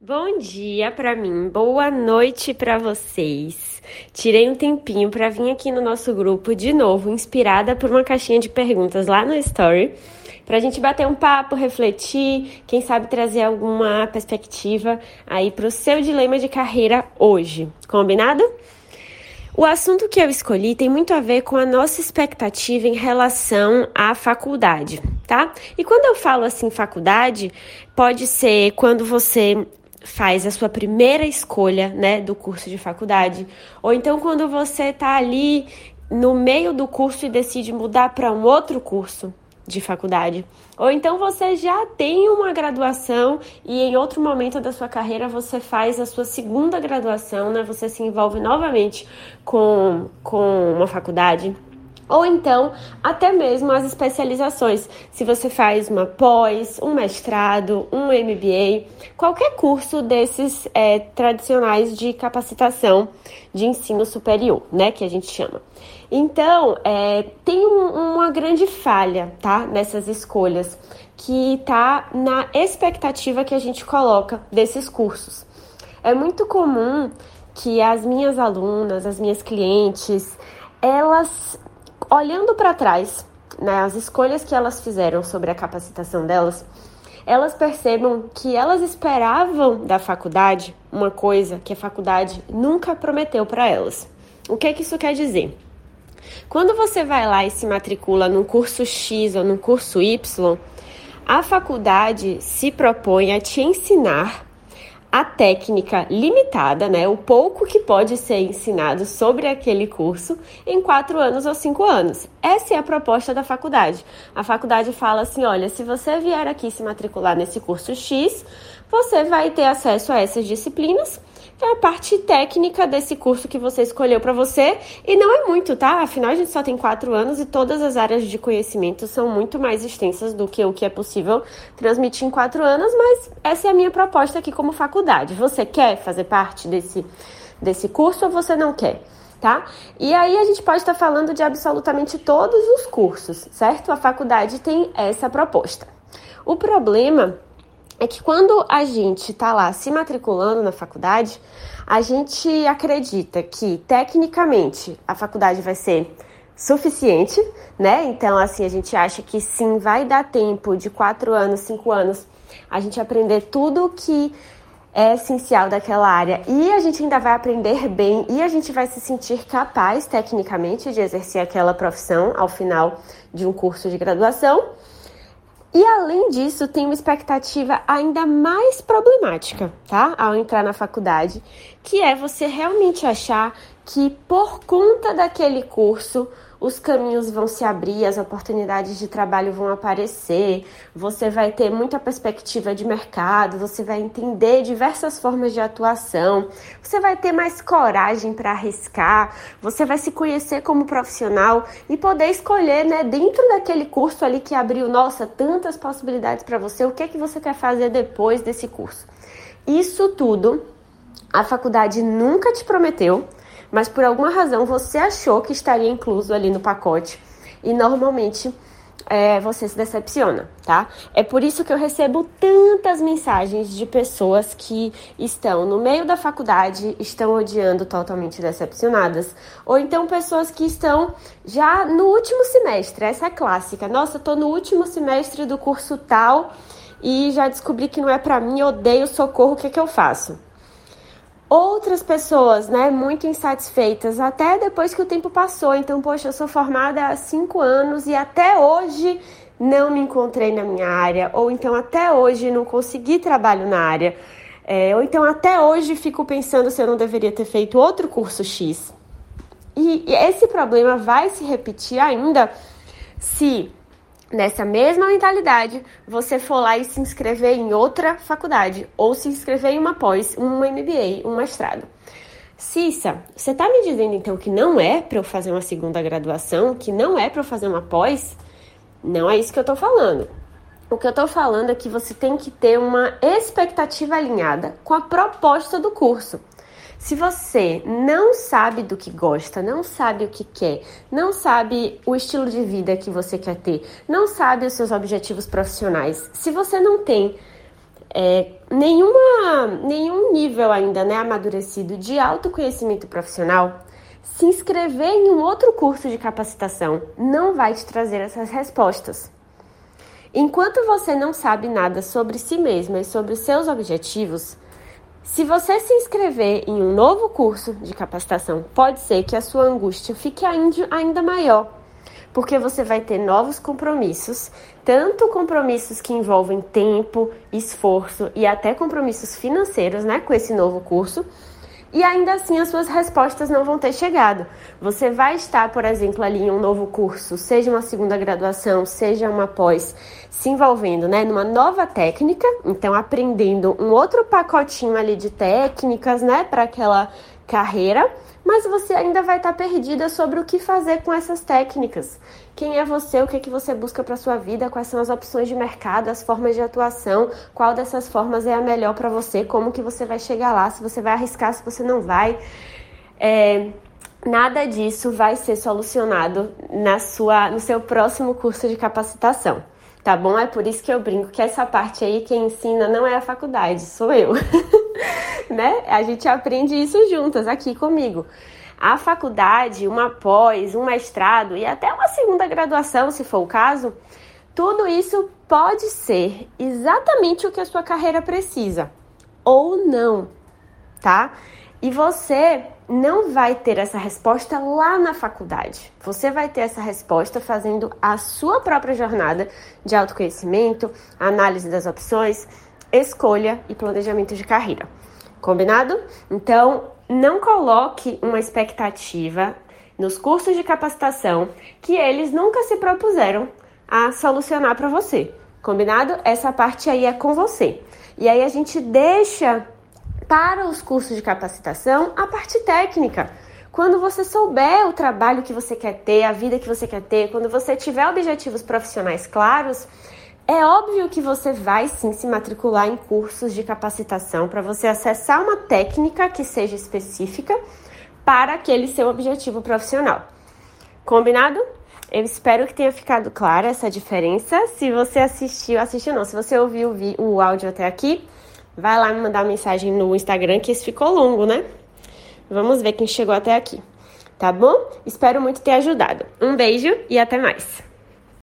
Bom dia para mim, boa noite para vocês. Tirei um tempinho para vir aqui no nosso grupo de novo, inspirada por uma caixinha de perguntas lá no Story, para a gente bater um papo, refletir, quem sabe trazer alguma perspectiva aí para o seu dilema de carreira hoje. Combinado? O assunto que eu escolhi tem muito a ver com a nossa expectativa em relação à faculdade, tá? E quando eu falo assim faculdade, pode ser quando você faz a sua primeira escolha, né, do curso de faculdade, ou então quando você está ali no meio do curso e decide mudar para um outro curso de faculdade, ou então você já tem uma graduação e em outro momento da sua carreira você faz a sua segunda graduação, né, você se envolve novamente com, com uma faculdade ou então até mesmo as especializações. Se você faz uma pós, um mestrado, um MBA, qualquer curso desses é, tradicionais de capacitação de ensino superior, né, que a gente chama. Então, é, tem um, uma grande falha, tá, nessas escolhas, que tá na expectativa que a gente coloca desses cursos. É muito comum que as minhas alunas, as minhas clientes, elas olhando para trás, né, as escolhas que elas fizeram sobre a capacitação delas, elas percebam que elas esperavam da faculdade uma coisa que a faculdade nunca prometeu para elas. O que, que isso quer dizer? Quando você vai lá e se matricula num curso X ou num curso Y, a faculdade se propõe a te ensinar a técnica limitada, né, o pouco que pode ser ensinado sobre aquele curso em quatro anos ou cinco anos. Essa é a proposta da faculdade. A faculdade fala assim: olha, se você vier aqui se matricular nesse curso X, você vai ter acesso a essas disciplinas é a parte técnica desse curso que você escolheu para você. E não é muito, tá? Afinal, a gente só tem quatro anos e todas as áreas de conhecimento são muito mais extensas do que o que é possível transmitir em quatro anos, mas essa é a minha proposta aqui como faculdade. Você quer fazer parte desse, desse curso ou você não quer? Tá? E aí a gente pode estar falando de absolutamente todos os cursos, certo? A faculdade tem essa proposta. O problema é que quando a gente está lá se matriculando na faculdade, a gente acredita que tecnicamente a faculdade vai ser suficiente, né? Então, assim, a gente acha que sim, vai dar tempo de quatro anos, cinco anos, a gente aprender tudo que é essencial daquela área e a gente ainda vai aprender bem e a gente vai se sentir capaz tecnicamente de exercer aquela profissão ao final de um curso de graduação. E além disso, tem uma expectativa ainda mais problemática, tá? Ao entrar na faculdade, que é você realmente achar que por conta daquele curso os caminhos vão se abrir, as oportunidades de trabalho vão aparecer, você vai ter muita perspectiva de mercado, você vai entender diversas formas de atuação, você vai ter mais coragem para arriscar, você vai se conhecer como profissional e poder escolher, né, dentro daquele curso ali que abriu, nossa, tantas possibilidades para você, o que é que você quer fazer depois desse curso. Isso tudo a faculdade nunca te prometeu mas por alguma razão você achou que estaria incluso ali no pacote e normalmente é, você se decepciona, tá? É por isso que eu recebo tantas mensagens de pessoas que estão no meio da faculdade, estão odiando totalmente decepcionadas, ou então pessoas que estão já no último semestre, essa é clássica. Nossa, tô no último semestre do curso tal e já descobri que não é para mim, odeio socorro, o que é que eu faço? Outras pessoas, né, muito insatisfeitas, até depois que o tempo passou. Então, poxa, eu sou formada há cinco anos e até hoje não me encontrei na minha área, ou então até hoje não consegui trabalho na área, é, ou então até hoje fico pensando se eu não deveria ter feito outro curso X. E, e esse problema vai se repetir ainda se nessa mesma mentalidade, você for lá e se inscrever em outra faculdade, ou se inscrever em uma pós, um MBA, um mestrado. Cissa, você está me dizendo então que não é para eu fazer uma segunda graduação, que não é para eu fazer uma pós? Não é isso que eu estou falando. O que eu estou falando é que você tem que ter uma expectativa alinhada com a proposta do curso. Se você não sabe do que gosta, não sabe o que quer, não sabe o estilo de vida que você quer ter, não sabe os seus objetivos profissionais, se você não tem é, nenhuma, nenhum nível ainda né, amadurecido de autoconhecimento profissional, se inscrever em um outro curso de capacitação não vai te trazer essas respostas. Enquanto você não sabe nada sobre si mesma e sobre os seus objetivos, se você se inscrever em um novo curso de capacitação, pode ser que a sua angústia fique ainda maior, porque você vai ter novos compromissos, tanto compromissos que envolvem tempo, esforço e até compromissos financeiros, né, com esse novo curso e ainda assim as suas respostas não vão ter chegado. Você vai estar, por exemplo, ali em um novo curso, seja uma segunda graduação, seja uma pós, se envolvendo, né, numa nova técnica, então aprendendo um outro pacotinho ali de técnicas, né, para aquela carreira mas você ainda vai estar perdida sobre o que fazer com essas técnicas. Quem é você, o que, é que você busca para sua vida, quais são as opções de mercado, as formas de atuação, qual dessas formas é a melhor para você, como que você vai chegar lá, se você vai arriscar, se você não vai. É, nada disso vai ser solucionado na sua, no seu próximo curso de capacitação tá bom? É por isso que eu brinco que essa parte aí quem ensina não é a faculdade, sou eu. né? A gente aprende isso juntas aqui comigo. A faculdade, uma pós, um mestrado e até uma segunda graduação, se for o caso, tudo isso pode ser exatamente o que a sua carreira precisa ou não, tá? E você não vai ter essa resposta lá na faculdade. Você vai ter essa resposta fazendo a sua própria jornada de autoconhecimento, análise das opções, escolha e planejamento de carreira. Combinado? Então, não coloque uma expectativa nos cursos de capacitação que eles nunca se propuseram a solucionar para você. Combinado? Essa parte aí é com você. E aí a gente deixa para os cursos de capacitação a parte técnica. Quando você souber o trabalho que você quer ter, a vida que você quer ter, quando você tiver objetivos profissionais claros, é óbvio que você vai sim se matricular em cursos de capacitação para você acessar uma técnica que seja específica para aquele seu objetivo profissional. Combinado? Eu espero que tenha ficado clara essa diferença. Se você assistiu, assistiu não, se você ouviu o áudio até aqui, Vai lá me mandar mensagem no Instagram, que esse ficou longo, né? Vamos ver quem chegou até aqui. Tá bom? Espero muito ter ajudado. Um beijo e até mais.